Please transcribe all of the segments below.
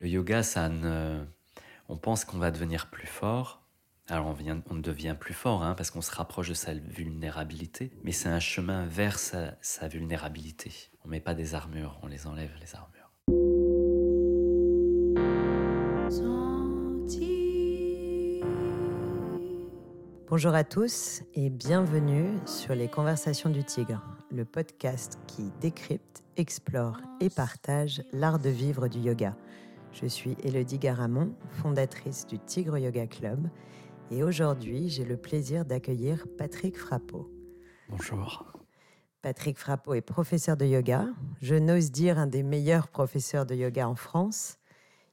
Le yoga, ça ne... on pense qu'on va devenir plus fort. Alors on, vient, on devient plus fort hein, parce qu'on se rapproche de sa vulnérabilité, mais c'est un chemin vers sa, sa vulnérabilité. On met pas des armures, on les enlève les armures. Bonjour à tous et bienvenue sur les Conversations du Tigre, le podcast qui décrypte, explore et partage l'art de vivre du yoga. Je suis Elodie Garamond, fondatrice du Tigre Yoga Club et aujourd'hui j'ai le plaisir d'accueillir Patrick Frappeau. Bonjour. Patrick Frappeau est professeur de yoga, je n'ose dire un des meilleurs professeurs de yoga en France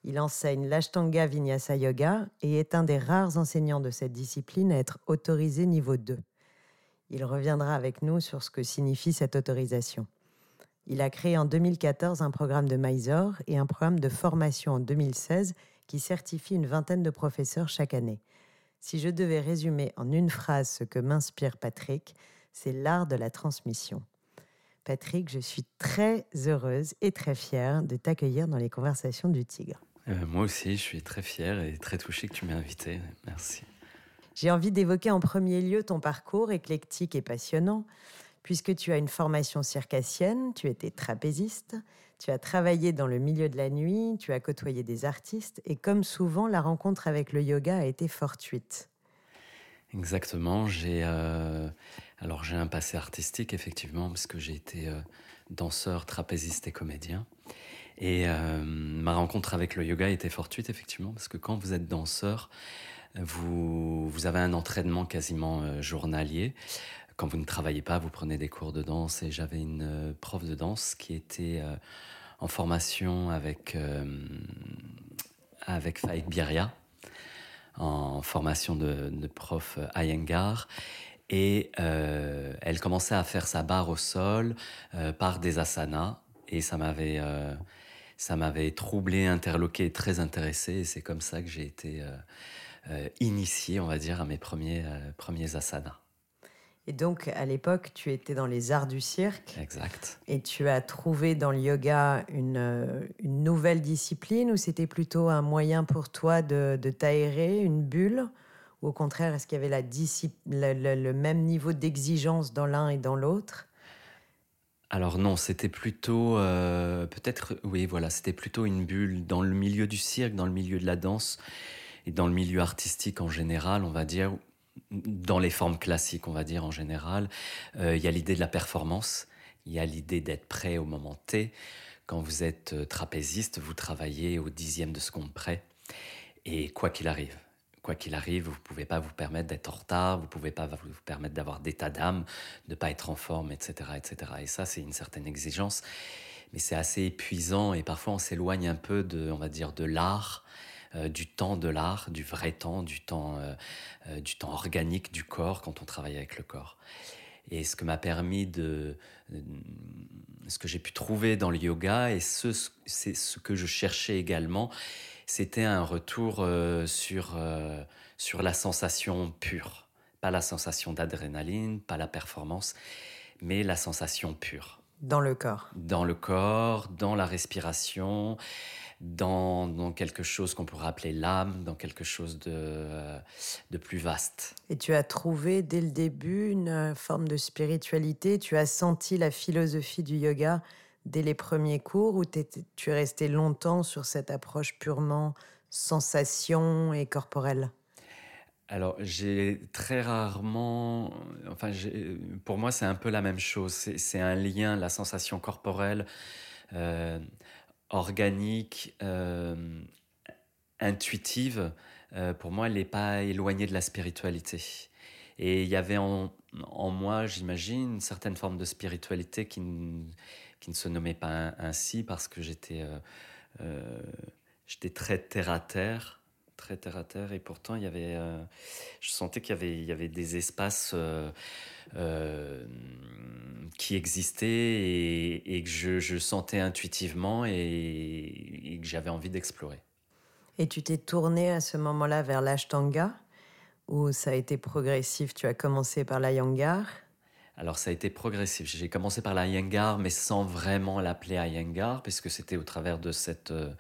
il enseigne l'Ashtanga Vinyasa Yoga et est un des rares enseignants de cette discipline à être autorisé niveau 2. Il reviendra avec nous sur ce que signifie cette autorisation. Il a créé en 2014 un programme de Mysore et un programme de formation en 2016 qui certifie une vingtaine de professeurs chaque année. Si je devais résumer en une phrase ce que m'inspire Patrick, c'est l'art de la transmission. Patrick, je suis très heureuse et très fière de t'accueillir dans les conversations du Tigre. Euh, moi aussi, je suis très fier et très touché que tu m'aies invité. Merci. J'ai envie d'évoquer en premier lieu ton parcours éclectique et passionnant, puisque tu as une formation circassienne, tu étais trapéziste, tu as travaillé dans le milieu de la nuit, tu as côtoyé des artistes, et comme souvent, la rencontre avec le yoga a été fortuite. Exactement. J'ai euh, alors j'ai un passé artistique effectivement parce que j'ai été euh, danseur, trapéziste et comédien. Et euh, ma rencontre avec le yoga était fortuite, effectivement, parce que quand vous êtes danseur, vous, vous avez un entraînement quasiment journalier. Quand vous ne travaillez pas, vous prenez des cours de danse. Et j'avais une euh, prof de danse qui était en formation avec, avec Faïk Biria, en formation de, prof Iyengar. Et elle commençait à faire sa barre au sol par des asanas. Et ça m'avait ça m'avait troublé, interloqué, très intéressé. Et c'est comme ça que j'ai été euh, euh, initié, on va dire, à mes premiers, euh, premiers asanas. Et donc, à l'époque, tu étais dans les arts du cirque. Exact. Et tu as trouvé dans le yoga une, une nouvelle discipline ou c'était plutôt un moyen pour toi de, de t'aérer, une bulle? Ou au contraire, est-ce qu'il y avait la le, le même niveau d'exigence dans l'un et dans l'autre? Alors non, c'était plutôt euh, peut-être oui voilà, c'était plutôt une bulle dans le milieu du cirque, dans le milieu de la danse et dans le milieu artistique en général, on va dire dans les formes classiques, on va dire en général, euh, il y a l'idée de la performance, il y a l'idée d'être prêt au moment T. Quand vous êtes euh, trapéziste, vous travaillez au dixième de seconde près et quoi qu'il arrive, quoi qu'il arrive, vous ne pouvez pas vous permettre d'être en retard, vous ne pouvez pas vous permettre d'avoir d'état d'âme, de ne pas être en forme, etc. etc. Et ça, c'est une certaine exigence. Mais c'est assez épuisant et parfois on s'éloigne un peu de, on va dire, de l'art, euh, du temps de l'art, du vrai temps, du temps, euh, euh, du temps organique du corps quand on travaille avec le corps. Et ce que m'a permis de, ce que j'ai pu trouver dans le yoga et ce, c'est ce que je cherchais également, c'était un retour euh, sur, sur la sensation pure. Pas la sensation d'adrénaline, pas la performance, mais la sensation pure. Dans le corps. Dans le corps, dans la respiration, dans, dans quelque chose qu'on pourrait appeler l'âme, dans quelque chose de, euh, de plus vaste. Et tu as trouvé dès le début une forme de spiritualité, tu as senti la philosophie du yoga dès les premiers cours ou tu es resté longtemps sur cette approche purement sensation et corporelle? Alors, j'ai très rarement, enfin, pour moi, c'est un peu la même chose. C'est un lien, la sensation corporelle, euh, organique, euh, intuitive. Euh, pour moi, elle n'est pas éloignée de la spiritualité. Et il y avait en, en moi, j'imagine, une certaine forme de spiritualité qui, qui ne se nommait pas ainsi parce que j'étais euh, très terre à terre très terre à terre et pourtant il y avait euh, je sentais qu'il y avait il y avait des espaces qui existaient et, que je, je, sentais intuitivement et, que j'avais envie d'explorer. Et tu t'es tourné à ce moment-là vers l'ashtanga où ça a été progressif. Tu as commencé par la yangar alors ça a été progressif. J'ai commencé par la Iyengar, mais sans vraiment l'appeler Iyengar, puisque c'était au travers de cette euh,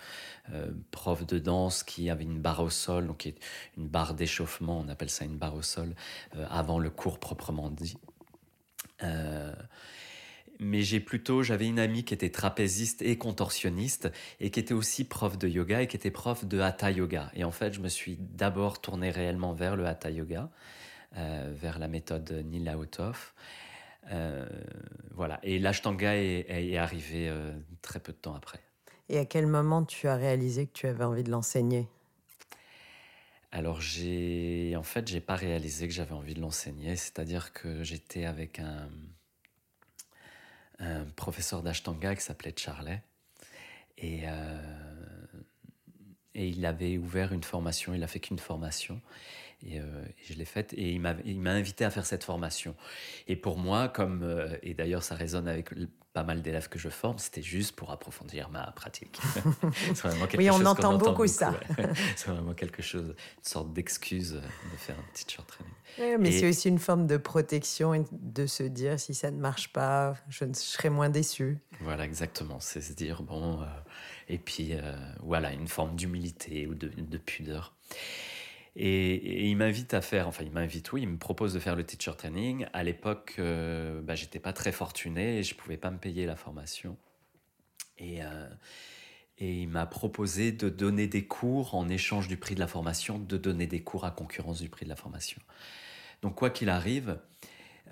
euh, prof de danse qui avait une barre au sol, donc une barre d'échauffement, on appelle ça une barre au sol, euh, avant le cours proprement dit. mais j'ai plutôt, j'avais une amie qui était trapéziste et contorsionniste et qui était aussi prof de yoga et qui était prof de hatha yoga. Et en fait, je me suis d'abord tourné réellement vers le hatha yoga. vers la méthode Nila Autof. Euh, voilà. Et l'Ashtanga est, est, arrivé euh, très peu de temps après. Et à quel moment tu as réalisé que tu avais envie de l'enseigner? Alors j'ai en fait j'ai pas réalisé que j'avais envie de l'enseigner, c'est-à-dire que j'étais avec un, un professeur d'Ashtanga qui s'appelait Charlet et euh, et il avait ouvert une formation, il a fait qu'une formation et, euh, je l'ai faite et il m'a invité à faire cette formation. Et pour moi, comme, euh, et d'ailleurs ça résonne avec pas mal d'élèves que je forme, c'était juste pour approfondir ma pratique. oui, on entend, beaucoup, ça. c'est vraiment quelque chose, une sorte d'excuse de faire un petit short training. Oui, mais c'est aussi une forme de protection de se dire si ça ne marche pas, je, serai moins déçu. Voilà, exactement. C'est se dire, bon, euh, et puis voilà, une forme d'humilité ou de, de pudeur. Et, il m'invite à faire, enfin il m'invite, oui, il me propose de faire le teacher training. À l'époque, euh, bah, j'étais pas très fortuné et je pouvais pas me payer la formation. Et, euh, et il m'a proposé de donner des cours en échange du prix de la formation, de donner des cours à concurrence du prix de la formation. Donc quoi qu'il arrive,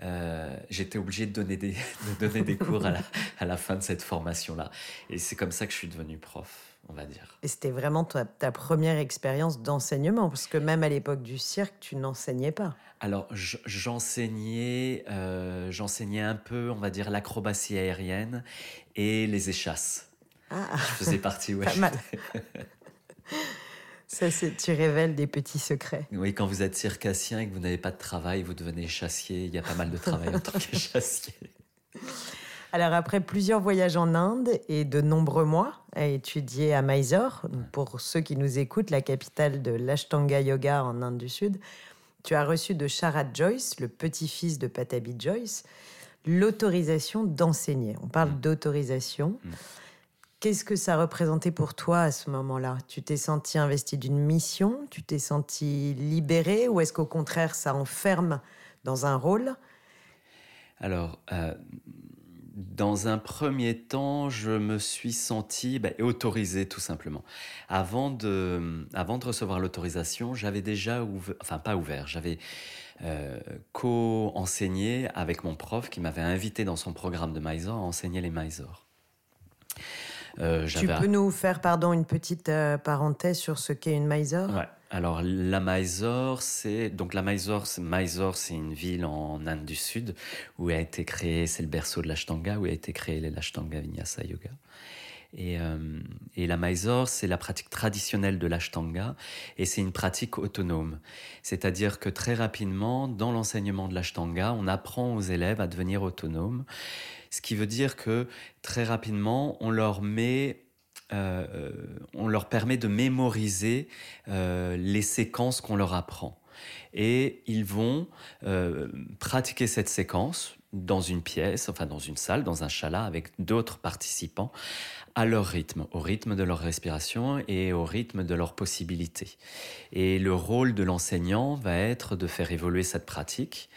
euh, j'étais obligé de donner des, de donner des cours à la, à la fin de cette formation-là. Et c'est comme ça que je suis devenu prof on va dire. Et c'était vraiment ta, première expérience d'enseignement, parce que même à l'époque du cirque, tu n'enseignais pas. Alors, j'enseignais, euh, j'enseignais un peu, on va dire, l'acrobatie aérienne et les échasses. Ah. Je faisais partie, ouais. Ça, tu révèles des petits secrets. Oui, quand vous êtes circassien et que vous n'avez pas de travail, vous devenez chassier. Il y a pas mal de travail en tant que chassier. Alors après plusieurs voyages en Inde et de nombreux mois à étudier à Mysore, pour ceux qui nous écoutent, la capitale de l'Ashtanga Yoga en Inde du Sud, tu as reçu de Sharad Joyce, le petit-fils de Patabi Joyce, l'autorisation d'enseigner. On parle mm. d'autorisation. Mm. Qu'est-ce que ça représentait pour toi à ce moment-là? Tu t'es senti investi d'une mission? Tu t'es senti libéré? Ou est-ce qu'au contraire, ça enferme dans un rôle? Alors, euh, dans un premier temps, je me suis senti bah, autorisé tout simplement. Avant de, recevoir l'autorisation, j'avais déjà ouvert, enfin pas ouvert, j'avais euh, co-enseigné avec mon prof qui m'avait invité dans son programme de Mysore à enseigner les Mysore. Euh, tu peux nous faire pardon une petite euh, parenthèse sur ce qu'est une Mysore? Ouais. Alors la Mysore, c'est donc la Mysore, Mysore, c'est une ville en Inde du Sud où a été créé, c'est le berceau de l'Ashtanga, où a été créé l'Ashtanga Vinyasa Yoga. Et, euh, et, la Mysore, c'est la pratique traditionnelle de l'Ashtanga et c'est une pratique autonome. C'est-à-dire que très rapidement, dans l'enseignement de l'Ashtanga, on apprend aux élèves à devenir autonomes. Ce qui veut dire que très rapidement, on leur met euh, euh, on leur permet de mémoriser euh, les séquences qu'on leur apprend. Et ils vont pratiquer cette séquence dans une pièce, enfin dans une salle, dans un chala avec d'autres participants à leur rythme, au rythme de leur respiration et au rythme de leurs possibilités. Et le rôle de l'enseignant va être de faire évoluer cette pratique.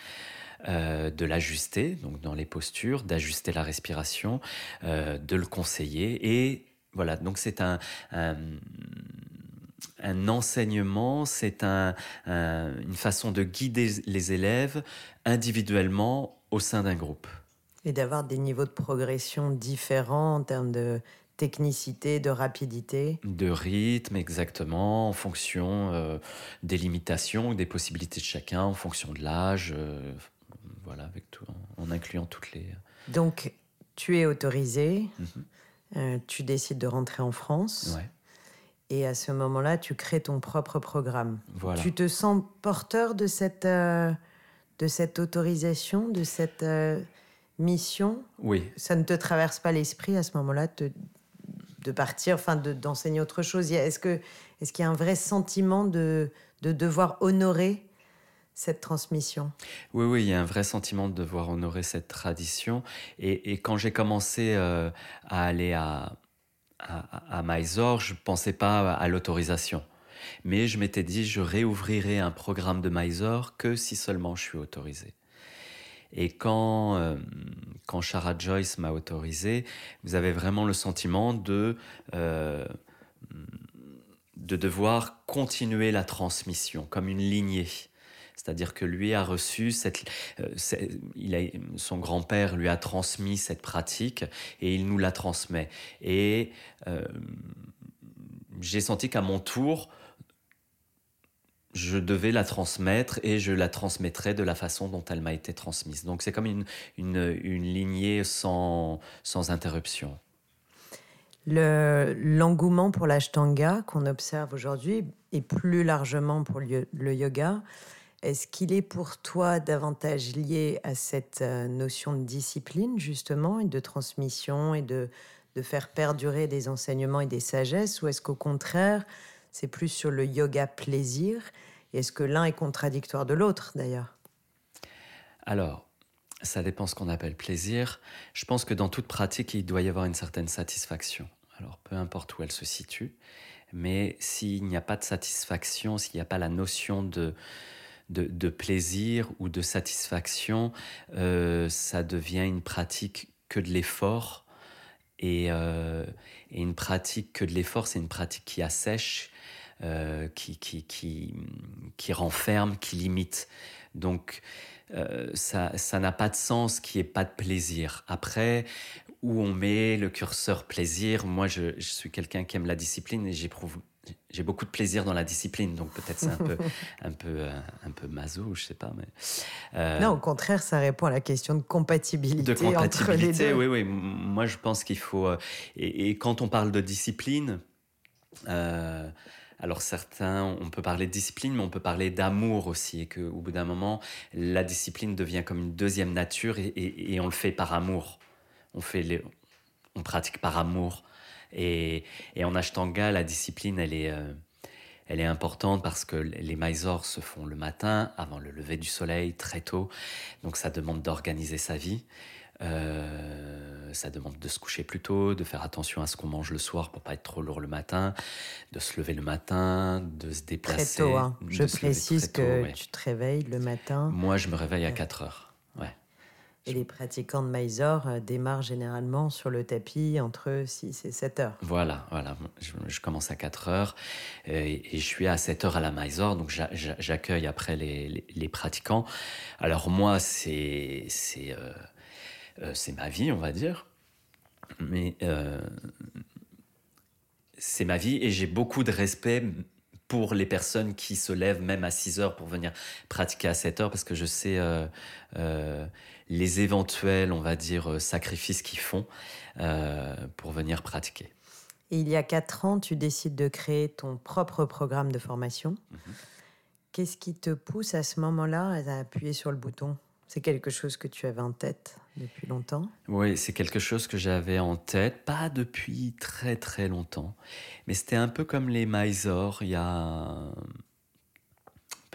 De l'ajuster, donc dans les postures, d'ajuster la respiration, de le conseiller et voilà, donc c'est un, un, enseignement, c'est un, une façon de guider les élèves individuellement au sein d'un groupe. Et d'avoir des niveaux de progression différents en termes de technicité, de rapidité. De rythme, exactement, en fonction euh, des limitations, des possibilités de chacun, en fonction de l'âge, euh, voilà, avec tout, en, incluant toutes les. Donc, tu es autorisé. Mhm. Euh, tu décides de rentrer en France. Et à ce moment-là, tu crées ton propre programme. Tu te sens porteur de cette, euh, de cette autorisation, de cette euh, mission? Oui. Ça ne te traverse pas l'esprit à ce moment-là de, de partir, enfin d'enseigner autre chose? Est-ce qu'il est qu'il y a un vrai sentiment de, de devoir honorer cette transmission. Oui, oui, il y a un vrai sentiment de devoir honorer cette tradition. Et, quand j'ai commencé à aller à, à, à Mysore, je ne pensais pas à l'autorisation. Mais je m'étais dit, je réouvrirai un programme de Mysore que si seulement je suis autorisé. Et quand, euh, quand Shara Joyce m'a autorisé, vous avez vraiment le sentiment de, euh, de devoir continuer la transmission comme une lignée. C'est-à-dire que lui a reçu cette, euh, il a, son grand-père lui a transmis cette pratique et il nous la transmet. Et j'ai senti qu'à mon tour, je devais la transmettre et je la transmettrai de la façon dont elle m'a été transmise. Donc c'est comme une, une, une, lignée sans, sans interruption. L'engouement pour l'ashtanga qu'on observe aujourd'hui et plus largement pour le, le yoga, est-ce qu'il est pour toi davantage lié à cette euh, notion de discipline justement et de transmission et de, de faire perdurer des enseignements et des sagesses ou est-ce qu'au contraire c'est plus sur le yoga plaisir? Est-ce que l'un est contradictoire de l'autre d'ailleurs? Alors, ça dépend ce qu'on appelle plaisir. Je pense que dans toute pratique, il doit y avoir une certaine satisfaction. Alors, peu importe où elle se situe, mais s'il n'y a pas de satisfaction, s'il n'y a pas la notion de, de, plaisir ou de satisfaction, euh, ça devient une pratique que de l'effort. Et, euh, et, une pratique que de l'effort, c'est une pratique qui assèche, euh, qui, qui, qui, qui, renferme, qui limite. Donc, euh, ça n'a pas de sens qu'il n'y ait pas de plaisir. Après, où on met le curseur plaisir, moi je suis quelqu'un qui aime la discipline et j'éprouve j'ai beaucoup de plaisir dans la discipline, donc peut-être c'est un peu, un peu, un peu maso, je sais pas. Mais euh, non, au contraire, ça répond à la question de compatibilité. De compatibilité, oui, oui. Moi, je pense qu'il faut. et, et, quand on parle de discipline, euh, alors certains, on peut parler de discipline, mais on peut parler d'amour aussi, et qu'au bout d'un moment, la discipline devient comme une deuxième nature, et, on le fait par amour. On, fait on pratique par amour. Et, en Ashtanga, la discipline, elle est, euh, elle est importante parce que les Mysores se font le matin, avant le lever du soleil, très tôt. Donc ça demande d'organiser sa vie. Euh, ça demande de se coucher plus tôt, de faire attention à ce qu'on mange le soir pour pas être trop lourd le matin, de se lever le matin, de se déplacer. Très tôt, hein. Je précise que tu te réveilles le matin. Moi, je me réveille à 4 heures. Et les pratiquants de Mysore euh, démarrent généralement sur le tapis entre 6 et 7 heures. Voilà, voilà. Je, commence à 4 heures et, je suis à 7 heures à la Mysore, donc j'accueille après les, pratiquants. Alors moi, c'est... Euh, euh, c'est ma vie, on va dire. Mais euh, c'est ma vie et j'ai beaucoup de respect pour les personnes qui se lèvent même à 6 heures pour venir pratiquer à 7 heures parce que je sais euh, les éventuels, on va dire, sacrifices qu'ils font pour venir pratiquer. Et il y a 4 ans, tu décides de créer ton propre programme de formation. Mhm. Qu'est-ce qui te pousse à ce moment-là à appuyer sur le bouton? C'est quelque chose que tu avais en tête depuis longtemps? Oui, c'est quelque chose que j'avais en tête, pas depuis très très longtemps, mais c'était un peu comme les Mysore. Il y a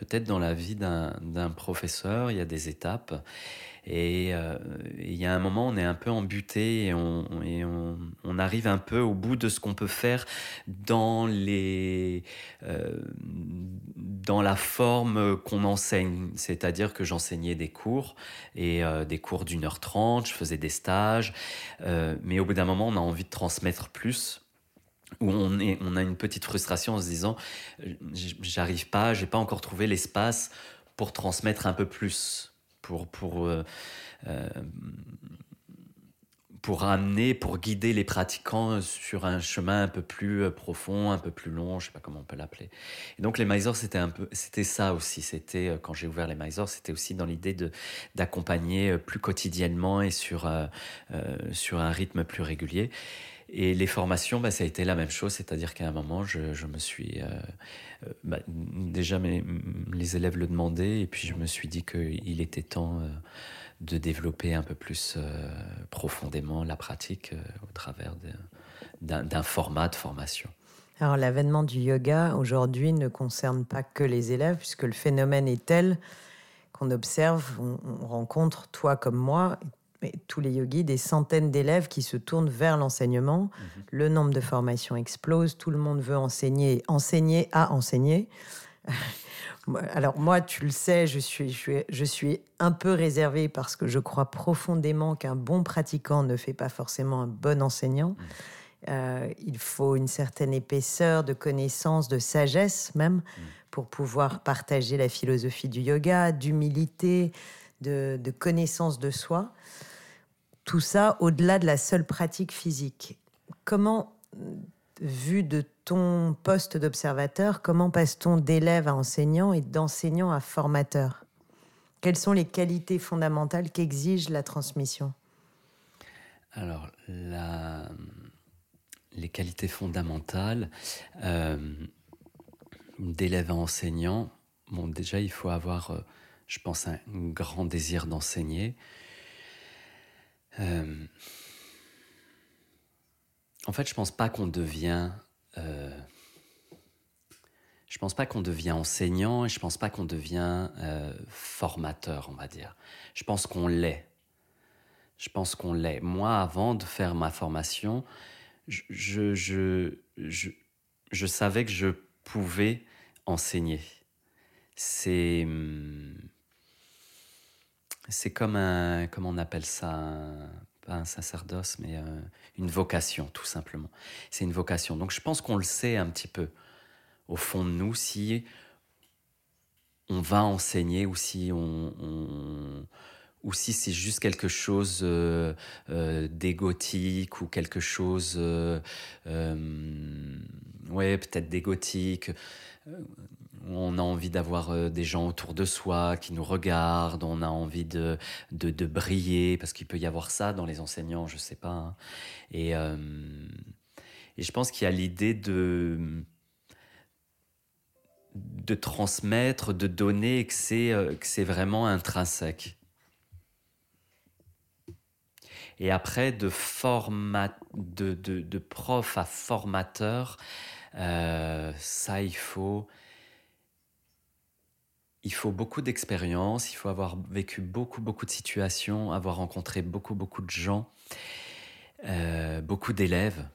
peut-être dans la vie d'un professeur, il y a des étapes. Et euh, il y a un moment, on est un peu embuté et, on, et on, on arrive un peu au bout de ce qu'on peut faire dans, les, euh, dans la forme qu'on enseigne. C'est-à-dire que j'enseignais des cours, et euh, des cours d'une heure trente, je faisais des stages, mais au bout d'un moment, on a envie de transmettre plus où on, est, on a une petite frustration en se disant j'arrive pas, j'ai pas encore trouvé l'espace pour transmettre un peu plus pour, pour, euh, euh, pour amener, pour guider les pratiquants sur un chemin un peu plus euh, profond, un peu plus long, je sais pas comment on peut l'appeler. Et donc les Mysores, c'était un peu, c'était ça aussi. C'était quand j'ai ouvert les Mysores, c'était aussi dans l'idée de d'accompagner plus quotidiennement et sur sur un rythme plus régulier. Et les formations, bah, ça a été la même chose, c'est-à-dire qu'à un moment, je, me suis... Euh, euh, bah, déjà, mes, les élèves le demandaient, et puis je me suis dit qu'il était temps euh, de développer un peu plus profondément la pratique au travers d'un format de formation. Alors l'avènement du yoga aujourd'hui ne concerne pas que les élèves, puisque le phénomène est tel qu'on observe, on, rencontre, toi comme moi, tous les yogis, des centaines d'élèves qui se tournent vers l'enseignement. Mhm. Le nombre de formations explose, tout le monde veut enseigner, enseigner à enseigner. Alors moi, tu le sais, je suis, je suis, un peu réservée parce que je crois profondément qu'un bon pratiquant ne fait pas forcément un bon enseignant. Mhm. Euh, il faut une certaine épaisseur de connaissances, de sagesse même, mhm. pour pouvoir partager la philosophie du yoga, d'humilité, de, de connaissance de soi. Tout ça au-delà de la seule pratique physique. Comment, vu de ton poste d'observateur, comment passe-t-on d'élève à enseignant et d'enseignant à formateur? Quelles sont les qualités fondamentales qu'exige la transmission? Alors, les qualités fondamentales euh, d'élève à enseignant, bon, déjà, il faut avoir, euh, je pense, un grand désir d'enseigner. Euh, en fait, je pense pas qu'on devient. Euh, je pense pas qu'on devient enseignant et je pense pas qu'on devient euh, formateur, on va dire. Je pense qu'on l'est. Je pense qu'on l'est. Moi, avant de faire ma formation, je, je, je, je, savais que je pouvais enseigner. C'est. Hum, c'est comme un, comment on appelle ça, pas un sacerdoce, mais euh, une vocation, tout simplement. C'est une vocation. Donc je pense qu'on le sait un petit peu, au fond de nous, si on va enseigner ou si on, ou si c'est juste quelque chose euh, euh, d'égotique ou quelque chose, ouais, peut-être d'égotique on a envie d'avoir euh, des gens autour de soi qui nous regardent, on a envie de, de, briller, parce qu'il peut y avoir ça dans les enseignants, je sais pas. Hein. Et, euh, et je pense qu'il y a l'idée de de transmettre, de donner, que c'est euh, que c'est vraiment intrinsèque. Et après, de, de, de, prof à formateur, ça, il faut, il faut beaucoup d'expérience, il faut avoir vécu beaucoup, beaucoup de situations, avoir rencontré beaucoup, beaucoup de gens, euh, beaucoup d'élèves.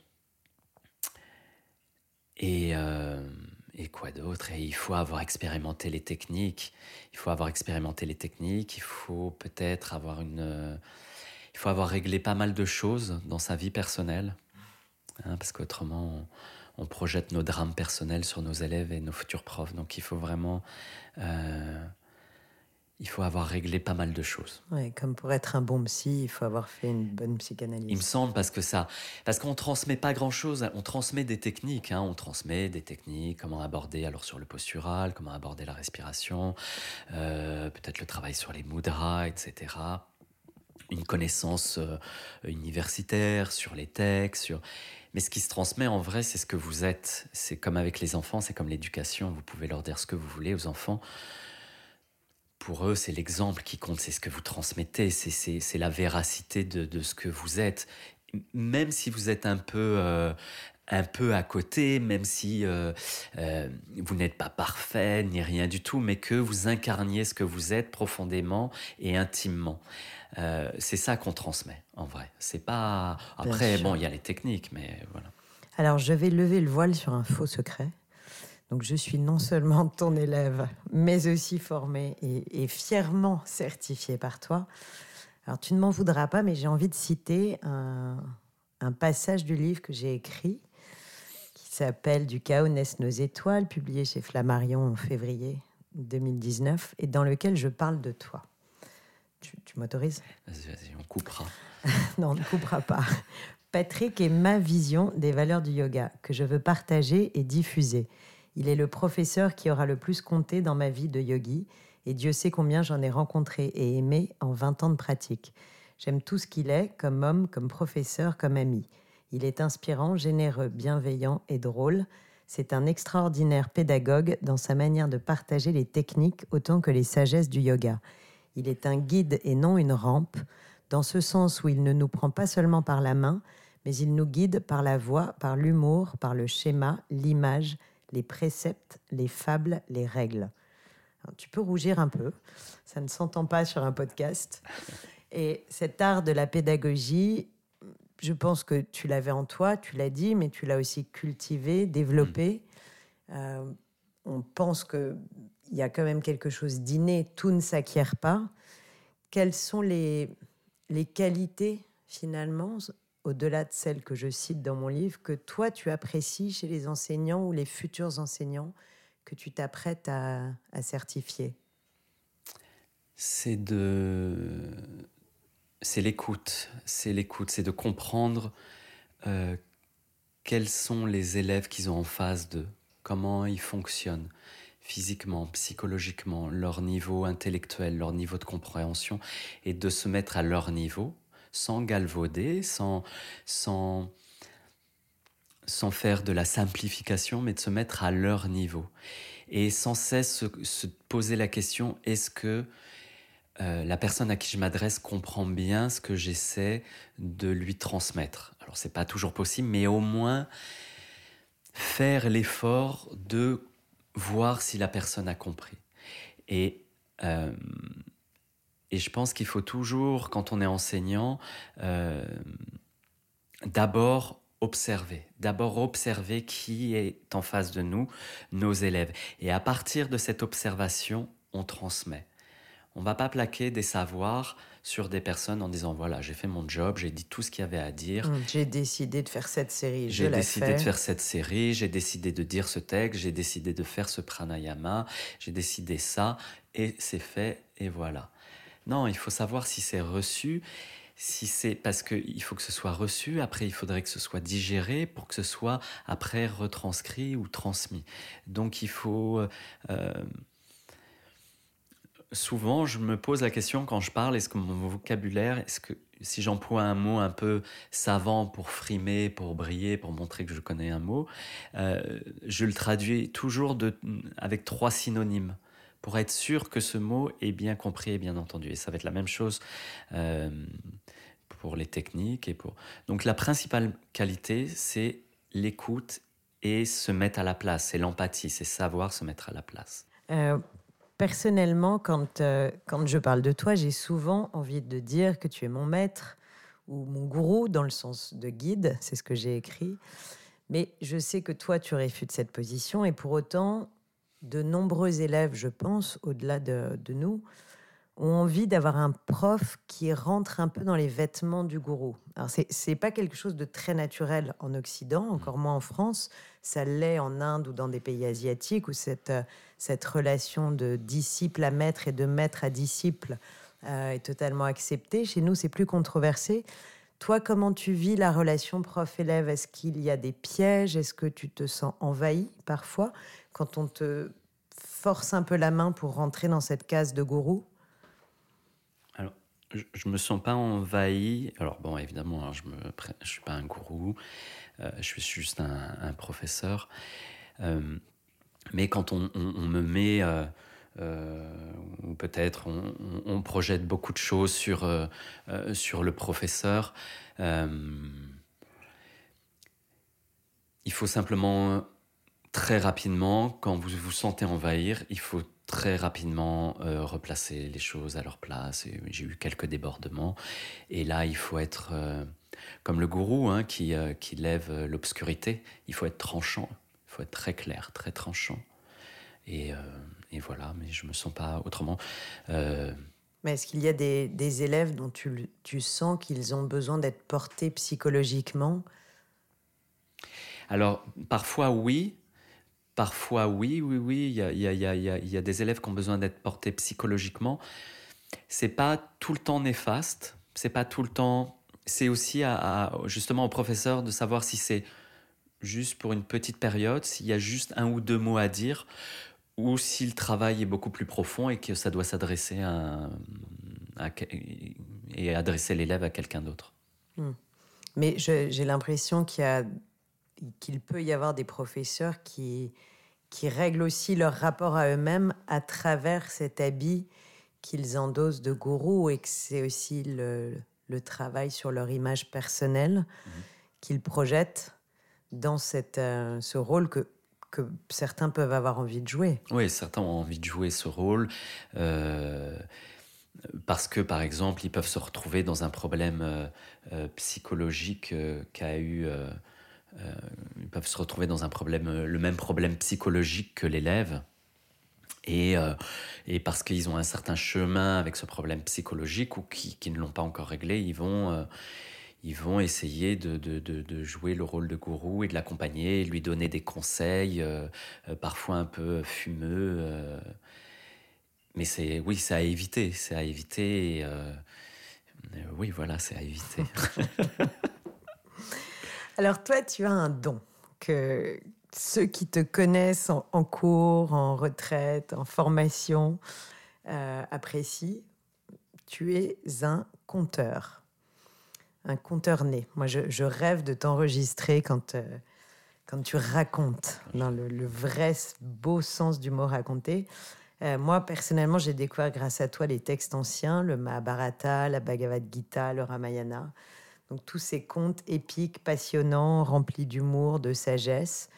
Et, euh, et quoi d'autre? Et il faut avoir expérimenté les techniques. Il faut avoir expérimenté les techniques. Il faut peut-être avoir une. Il faut avoir réglé pas mal de choses dans sa vie personnelle. Hein, parce qu'autrement, projette nos drames personnels sur nos élèves et nos futurs profs. Donc il faut vraiment... Euh, il faut avoir réglé pas mal de choses. Ouais, comme pour être un bon psy, il faut avoir fait une bonne psychanalyse. Il me semble parce que ça, parce qu'on transmet pas grand chose. On transmet des techniques, hein, on transmet des techniques, comment aborder alors sur le postural, comment aborder la respiration, euh, peut-être le travail sur les mudras, etc. Une connaissance euh, universitaire sur les textes, sur mais ce qui se transmet en vrai, c'est ce que vous êtes. C'est comme avec les enfants, c'est comme l'éducation. Vous pouvez leur dire ce que vous voulez aux enfants. Pour eux, c'est l'exemple qui compte, c'est ce que vous transmettez, c'est la véracité de, ce que vous êtes. Même si vous êtes un peu, euh, un peu à côté, même si euh, vous n'êtes pas parfait ni rien du tout, mais que vous incarniez ce que vous êtes profondément et intimement. Euh, c'est ça qu'on transmet, en vrai. C'est pas. Après, bon, il y a les techniques, mais voilà. Alors, je vais lever le voile sur un faux secret. Donc, je suis non seulement ton élève, mais aussi formé et, fièrement certifié par toi. Alors, tu ne m'en voudras pas, mais j'ai envie de citer un, un passage du livre que j'ai écrit qui s'appelle Du chaos naissent nos étoiles, publié chez Flammarion en février 2019, et dans lequel je parle de toi. Tu, m'autorises Vas-y, vas-y, on coupera. non, on ne coupera pas. Patrick est ma vision des valeurs du yoga que je veux partager et diffuser. Il est le professeur qui aura le plus compté dans ma vie de yogi et Dieu sait combien j'en ai rencontré et aimé en 20 ans de pratique. J'aime tout ce qu'il est, comme homme, comme professeur, comme ami. Il est inspirant, généreux, bienveillant et drôle. C'est un extraordinaire pédagogue dans sa manière de partager les techniques autant que les sagesses du yoga. Il est un guide et non une rampe, dans ce sens où il ne nous prend pas seulement par la main, mais il nous guide par la voix, par l'humour, par le schéma, l'image, les préceptes, les fables, les règles. Tu peux rougir un peu, ça ne s'entend pas sur un podcast. Et cet art de la pédagogie, je pense que tu l'avais en toi, tu l'as dit, mais tu l'as aussi cultivé, développé. Mm. Euh, on pense qu'il y a quand même quelque chose d'inné, tout ne s'acquiert pas. Quelles sont les, les qualités, finalement, au-delà de celles que je cite dans mon livre, que toi tu apprécies chez les enseignants ou les futurs enseignants que tu t'apprêtes à, à certifier? C'est de c'est l'écoute, c'est l'écoute, c'est de comprendre euh, quels sont les élèves qu'ils ont en face d'eux, comment ils fonctionnent physiquement, psychologiquement, leur niveau intellectuel, leur niveau de compréhension, et de se mettre à leur niveau, sans galvauder, sans, sans, sans faire de la simplification, mais de se mettre à leur niveau. Et sans cesse se poser la question, est-ce que euh, la personne à qui je m'adresse comprend bien ce que j'essaie de lui transmettre? Alors c'est pas toujours possible, mais au moins faire l'effort de voir si la personne a compris. Et euh, et je pense qu'il faut toujours, quand on est enseignant, euh, d'abord observer, d'abord observer qui est en face de nous, nos élèves. Et à partir de cette observation, on transmet. On va pas plaquer des savoirs sur des personnes en disant voilà, j'ai fait mon job, j'ai dit tout ce qu'il y avait à dire. Hum, j'ai décidé de faire cette série. J'ai décidé de faire cette série, j'ai décidé de dire ce texte, j'ai décidé de faire ce pranayama, j'ai décidé ça et c'est fait et voilà. Non, il faut savoir si c'est reçu, si c'est parce qu'il faut que ce soit reçu, après il faudrait que ce soit digéré pour que ce soit après retranscrit ou transmis. Donc il faut euh, souvent, je me pose la question quand je parle, est-ce que mon vocabulaire, est-ce que si j'emploie un mot un peu savant pour frimer, pour briller, pour montrer que je connais un mot, euh, je le traduis toujours avec trois synonymes pour être sûr que ce mot est bien compris et bien entendu. Et ça va être la même chose euh, pour les techniques et pour. Donc la principale qualité, c'est l'écoute et se mettre à la place. C'est l'empathie, c'est savoir se mettre à la place. Euh, Personnellement, quand, euh, quand je parle de toi, j'ai souvent envie de dire que tu es mon maître ou mon gourou dans le sens de guide, c'est ce que j'ai écrit. Mais je sais que toi, tu réfutes cette position et pour autant, de nombreux élèves, je pense, au-delà de, de nous, ont envie d'avoir un prof qui rentre un peu dans les vêtements du gourou. Alors, c'est, n'est pas quelque chose de très naturel en Occident, encore moins en France. Ça l'est en Inde ou dans des pays asiatiques où cette, euh, cette relation de disciple à maître et de maître à disciple euh, est totalement acceptée. Chez nous, c'est plus controversé. Toi, comment tu vis la relation prof-élève? Est-ce qu'il y a des pièges? Est-ce que tu te sens envahi parfois quand on te force un peu la main pour rentrer dans cette case de gourou? Je, ne me sens pas envahi. Alors bon, évidemment, hein, je ne je suis pas un gourou, euh, je suis juste un, professeur. Euh, mais quand on, me met, euh, ou peut-être on, projette beaucoup de choses sur, sur le professeur, il faut simplement très rapidement, quand vous vous sentez envahir, il faut très rapidement euh, replacer les choses à leur place. J'ai eu quelques débordements. Et là, il faut être euh, comme le gourou hein, qui, euh, qui lève l'obscurité. Il faut être tranchant. Il faut être très clair, très tranchant. Et, et voilà, mais je me sens pas autrement. Mais est-ce qu'il y a des, des, élèves dont tu, tu sens qu'ils ont besoin d'être portés psychologiquement? Alors, parfois oui, Parfois, oui, oui, oui, il y a, y, a, y, a, y a, des élèves qui ont besoin d'être portés psychologiquement. C'est pas tout le temps néfaste, c'est pas tout le temps. C'est aussi justement au professeur de savoir si c'est juste pour une petite période, s'il y a juste un ou deux mots à dire, ou si le travail est beaucoup plus profond et que ça doit s'adresser à, et adresser l'élève à quelqu'un d'autre. Hmm. Mais j'ai l'impression qu'il y a qu'il peut y avoir des professeurs qui, qui règlent aussi leur rapport à eux-mêmes à travers cet habit qu'ils endossent de gourou et que c'est aussi le, le, travail sur leur image personnelle mhm. qu'ils projettent dans cette, euh, ce rôle que, que certains peuvent avoir envie de jouer. Oui, certains ont envie de jouer ce rôle. Euh, parce que, par exemple, ils peuvent se retrouver dans un problème euh, euh, psychologique qu'a eu. Ils peuvent se retrouver dans problème, le même problème psychologique que l'élève. Et, et, parce qu'ils ont un certain chemin avec ce problème psychologique ou qui, ne l'ont pas encore réglé, ils vont, essayer de, jouer le rôle de gourou et de l'accompagner, lui donner des conseils, euh, euh, parfois un peu fumeux. Euh. mais oui, c'est à éviter, c'est à éviter. oui, voilà, c'est à éviter. Alors toi, tu as un don que ceux qui te connaissent en, cours, en retraite, en formation apprécient. Tu es un conteur un conteur né. Moi, je, rêve de t'enregistrer quand, euh, quand tu racontes, dans le, vrai beau sens du mot raconter. Euh, moi, personnellement, j'ai découvert grâce à toi les textes anciens, le Mahabharata, la Bhagavad Gita, le Ramayana. Donc tous ces contes épiques, passionnants, remplis d'humour, de sagesse.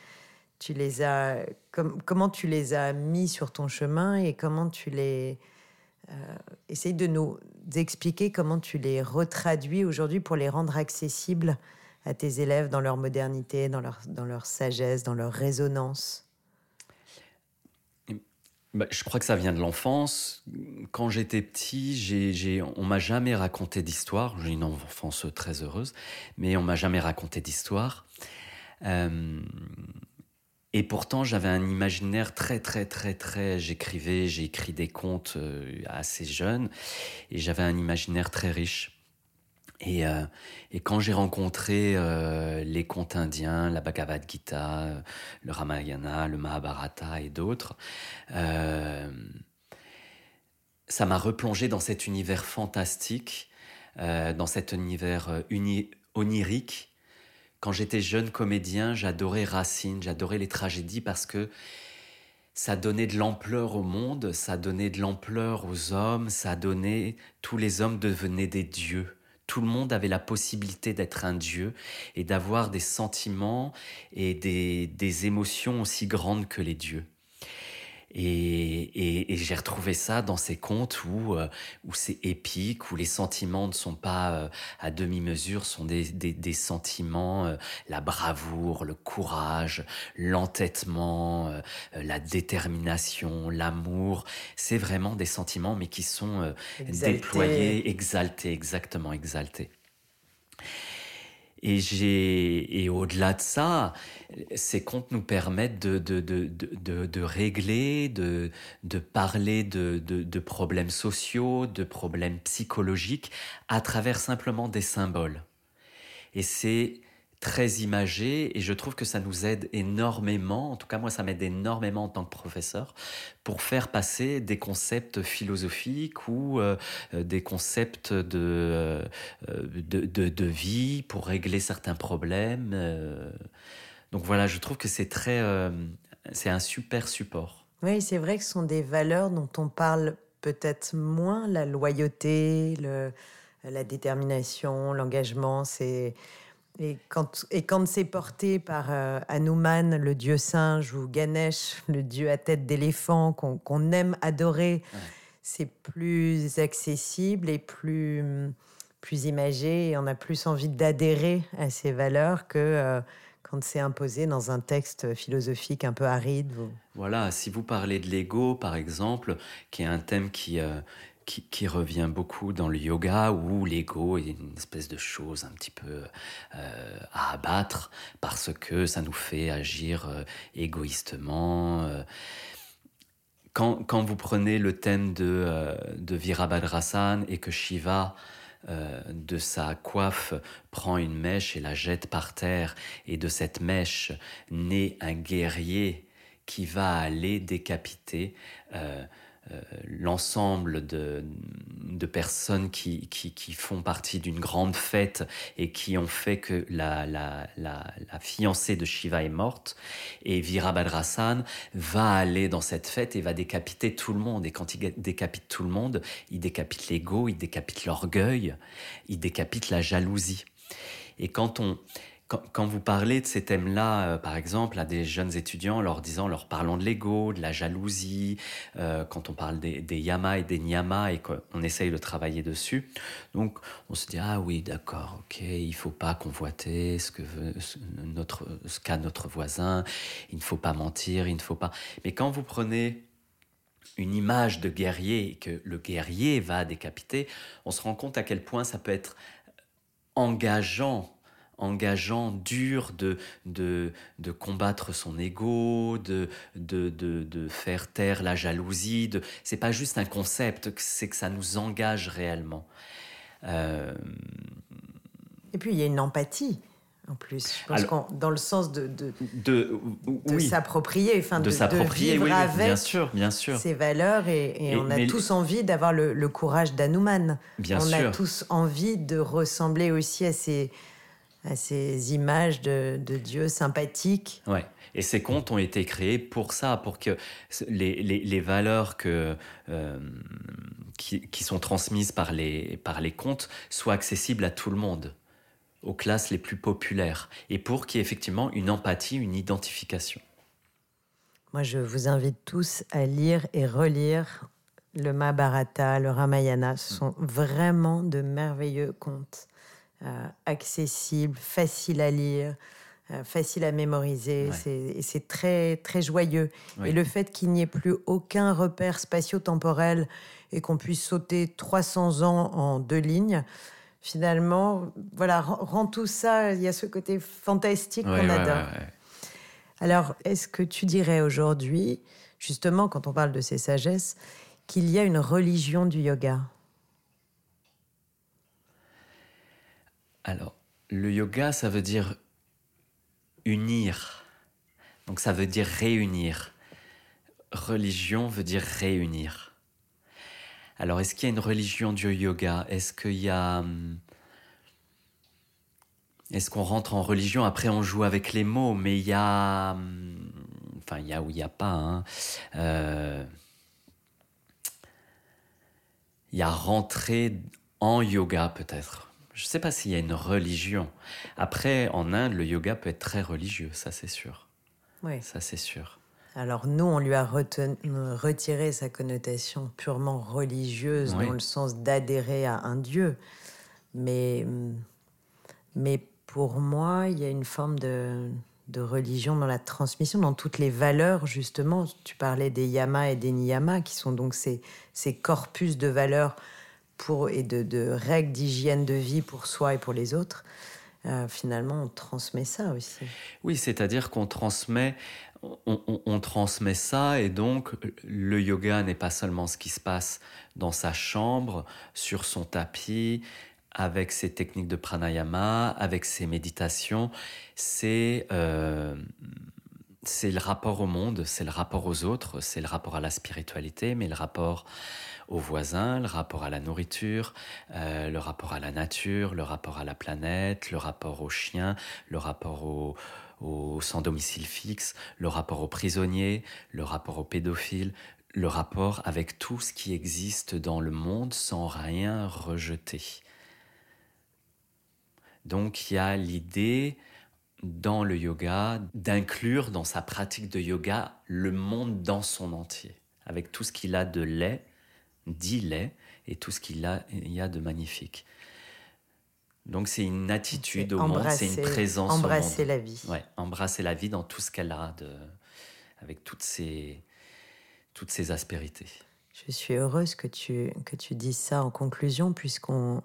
Tu les as, comment tu les as mis sur ton chemin et comment tu les, euh, essaye de nous expliquer comment tu les retraduis aujourd'hui pour les rendre accessibles à tes élèves dans leur modernité, dans leur, dans leur sagesse, dans leur résonance. Bah, je crois que ça vient de l'enfance. Quand j'étais petit, j'ai, on m'a jamais raconté d'histoire. J'ai une enfance très heureuse, mais on m'a jamais raconté d'histoire. Euh, et pourtant, j'avais un imaginaire très, très, très, très. J'écrivais, j'ai écrit des contes euh, assez jeunes, et j'avais un imaginaire très riche. Et, euh, et quand j'ai rencontré euh, les contes indiens, la Bhagavad Gita, le Ramayana, le Mahabharata et d'autres, ça m'a replongé dans cet univers fantastique, dans cet univers onirique quand j'étais jeune comédien, j'adorais Racine, j'adorais les tragédies parce que ça donnait de l'ampleur au monde, ça donnait de l'ampleur aux hommes, ça donnait tous les hommes devenaient des dieux. Tout le monde avait la possibilité d'être un dieu et d'avoir des sentiments et des, des émotions aussi grandes que les dieux. Et, j'ai retrouvé ça dans ces contes où, euh, où c'est épique, où les sentiments ne sont pas euh, à demi-mesure, sont des, des, sentiments, euh, la bravoure, le courage, l'entêtement, la détermination, l'amour. C'est vraiment des sentiments, mais qui sont déployés, exaltés, exactement exaltés. Et, et au-delà de ça, ces contes nous permettent de, de, de, de, de régler, de, de parler de, de, problèmes sociaux, de problèmes psychologiques à travers simplement des symboles. Et c'est très imagé et je trouve que ça nous aide énormément, en tout cas moi ça m'aide énormément en tant que professeur, pour faire passer des concepts philosophiques ou euh, euh, des concepts de, euh, de, de, vie pour régler certains problèmes. donc voilà, je trouve que c'est très... c'est un super support. Oui, c'est vrai que ce sont des valeurs dont on parle peut-être moins, la loyauté, le, la détermination, l'engagement, c'est et quand, et quand c'est porté par euh, Hanuman, le dieu singe, ou Ganesh, le dieu à tête d'éléphant, qu'on aime adorer, c'est plus accessible et plus, plus imagé. Et on a plus envie d'adhérer à ces valeurs que euh, quand c'est imposé dans un texte philosophique un peu aride. Voilà, si vous parlez de l'ego, par exemple, qui est un thème qui, euh, qui, revient beaucoup dans le yoga où l'ego est une espèce de chose un petit peu euh, à abattre parce que ça nous fait agir euh, égoïstement. Euh. Quand, quand, vous prenez le thème de, de Virabhadrasana et que Shiva de sa coiffe prend une mèche et la jette par terre, et de cette mèche naît un guerrier qui va aller décapiter euh, l'ensemble de, de, personnes qui, qui, qui font partie d'une grande fête et qui ont fait que la, la, la, fiancée de Shiva est morte. Et Virabhadrasana va aller dans cette fête et va décapiter tout le monde. Et quand il décapite tout le monde, il décapite l'ego, il décapite l'orgueil, il décapite la jalousie. Et quand on, quand, vous parlez de ces thèmes-là, euh, par exemple, à des jeunes étudiants, leur disant, leur parlant de l'ego, de la jalousie, euh, quand on parle des, des yama et des niyama et qu'on essaye de travailler dessus, donc on se dit ah oui d'accord, ok, il faut pas convoiter ce que notre ce qu'a notre voisin, il ne faut pas mentir, il ne faut pas. Mais quand vous prenez une image de guerrier et que le guerrier va décapiter, on se rend compte à quel point ça peut être engageant engageant, dur de, de, de combattre son ego, de, de, de, faire taire la jalousie. De... C'est pas juste un concept, c'est que ça nous engage réellement. Euh, Et puis il y a une empathie. En plus, je pense dans le sens de, de, de, s'approprier, enfin de, s'approprier, avec bien sûr, bien sûr. ces valeurs et, on a tous envie d'avoir le, courage d'Anuman. Bien on a tous envie de ressembler aussi à ces, à ces images de, de Dieu sympathiques. Ouais. Et ces contes ont été créés pour ça, pour que les, les, les valeurs que, euh, qui, qui, sont transmises par les, par les contes soient accessibles à tout le monde, aux classes les plus populaires, et pour qu'il y ait effectivement une empathie, une identification. Moi, je vous invite tous à lire et relire le Mahabharata, le Ramayana. Ce sont vraiment de merveilleux contes. Euh, accessible, facile à lire, euh, facile à mémoriser. Et c'est très, très joyeux. Et le fait qu'il n'y ait plus aucun repère spatio-temporel et qu'on puisse sauter 300 ans en deux lignes, finalement, voilà, rend tout ça, il y a ce côté fantastique qu'on adore. Alors, est-ce que tu dirais aujourd'hui, justement, quand on parle de ces sagesses, qu'il y a une religion du yoga? Alors, le yoga, ça veut dire unir. Donc ça veut dire réunir. Religion veut dire réunir. Alors, est-ce qu'il y a une religion du yoga? Est-ce qu'il y a... Hum, est-ce qu'on rentre en religion? Après, on joue avec les mots, mais il y a... Hum, enfin, il y a ou il n'y a pas. Hein. Euh, il y a rentrer en yoga peut-être. Je ne sais pas s'il y a une religion. Après, en Inde, le yoga peut être très religieux, ça c'est sûr. Oui. Ça c'est sûr. Alors nous, on lui a retiré sa connotation purement religieuse dans le sens d'adhérer à un dieu. Mais, mais pour moi, il y a une forme de, de religion dans la transmission, dans toutes les valeurs, justement. Tu parlais des yamas et des niyamas, qui sont donc ces, ces corpus de valeurs et de, règles d'hygiène de vie pour soi et pour les autres, euh, finalement, on transmet ça aussi. Oui, c'est-à-dire qu'on transmet, on, transmet ça, et donc le yoga n'est pas seulement ce qui se passe dans sa chambre, sur son tapis, avec ses techniques de pranayama, avec ses méditations, c'est euh, c'est le rapport au monde, c'est le rapport aux autres, c'est le rapport à la spiritualité, mais le rapport aux voisins, le rapport à la nourriture, euh, le rapport à la nature, le rapport à la planète, le rapport aux chiens, le rapport aux, sans domicile fixe, le rapport aux prisonniers, le rapport aux pédophiles, le rapport avec tout ce qui existe dans le monde sans rien rejeter. Donc il y a l'idée dans le yoga d'inclure dans sa pratique de yoga le monde dans son entier, avec tout ce qu'il a de laid dit-les et tout ce qu'il a, y a de magnifique. Donc c'est une attitude au monde, c'est une présence embrasser au monde. la vie. Ouais, embrasser la vie dans tout ce qu'elle a, de, avec toutes ses, toutes ses aspérités. Je suis heureuse que tu, que tu dises ça en conclusion, puisqu'on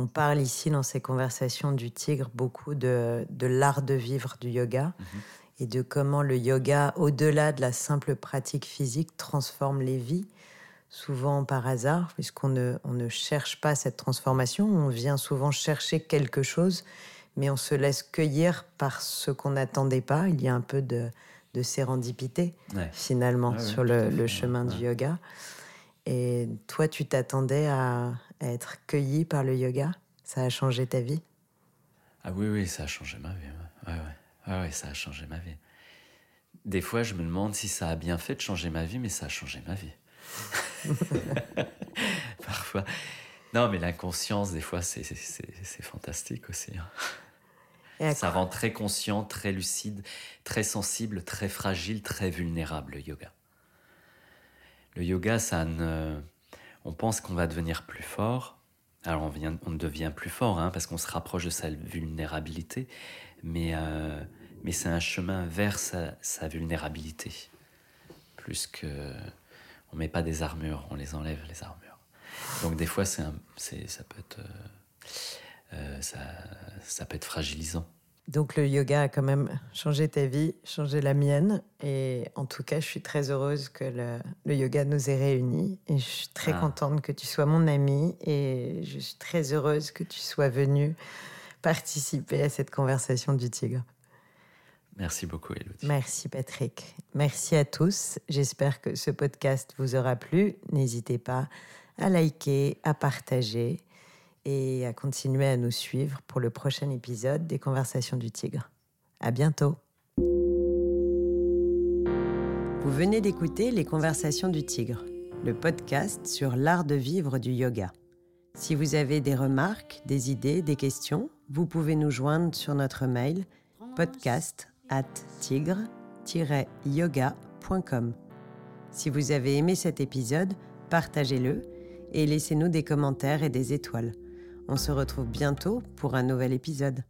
on parle ici dans ces conversations du tigre beaucoup de, de l'art de vivre du yoga mhm. et de comment le yoga, au-delà de la simple pratique physique, transforme les vies souvent par hasard, puisqu'on ne, on ne cherche pas cette transformation, on vient souvent chercher quelque chose, mais on se laisse cueillir par ce qu'on n'attendait pas. Il y a un peu de, de sérendipité, finalement, sur le, chemin du yoga. Et toi, tu t'attendais à, être cueilli par le yoga? Ça a changé ta vie? Ah oui, oui, ça a changé ma vie. Ouais, ouais. ouais, ça a changé ma vie. Des fois, je me demande si ça a bien fait de changer ma vie, mais ça a changé ma vie. Parfois. Non, mais l'inconscience, des fois, c'est fantastique aussi. Hein. Ça rend très conscient, très lucide, très sensible, très fragile, très vulnérable, le yoga. Le yoga, ça ne... On pense qu'on va devenir plus fort. Alors on, vient, on devient plus fort hein, parce qu'on se rapproche de sa vulnérabilité, mais, euh, c'est un chemin vers sa, vulnérabilité. Plus que... On met pas des armures, on les enlève, les armures. Donc des fois. Euh, euh, ça peut être fragilisant. Donc le yoga a quand même changé ta vie, changé la mienne. Et en tout cas, je suis très heureuse que le, yoga nous ait réunis. Et je suis très ah. contente que tu sois mon amie. Et je suis très heureuse que tu sois venue participer à cette conversation du tigre. Merci beaucoup, Elodie. Merci, Patrick. Merci à tous. J'espère que ce podcast vous aura plu. N'hésitez pas à liker, à partager et à continuer à nous suivre pour le prochain épisode des Conversations du Tigre. À bientôt. Vous venez d'écouter Les Conversations du Tigre, le podcast sur l'art de vivre du yoga. Si vous avez des remarques, des idées, des questions, vous pouvez nous joindre sur notre mail podcast at tigre-yoga.com. Si vous avez aimé cet épisode, partagez-le et laissez-nous des commentaires et des étoiles. On se retrouve bientôt pour un nouvel épisode.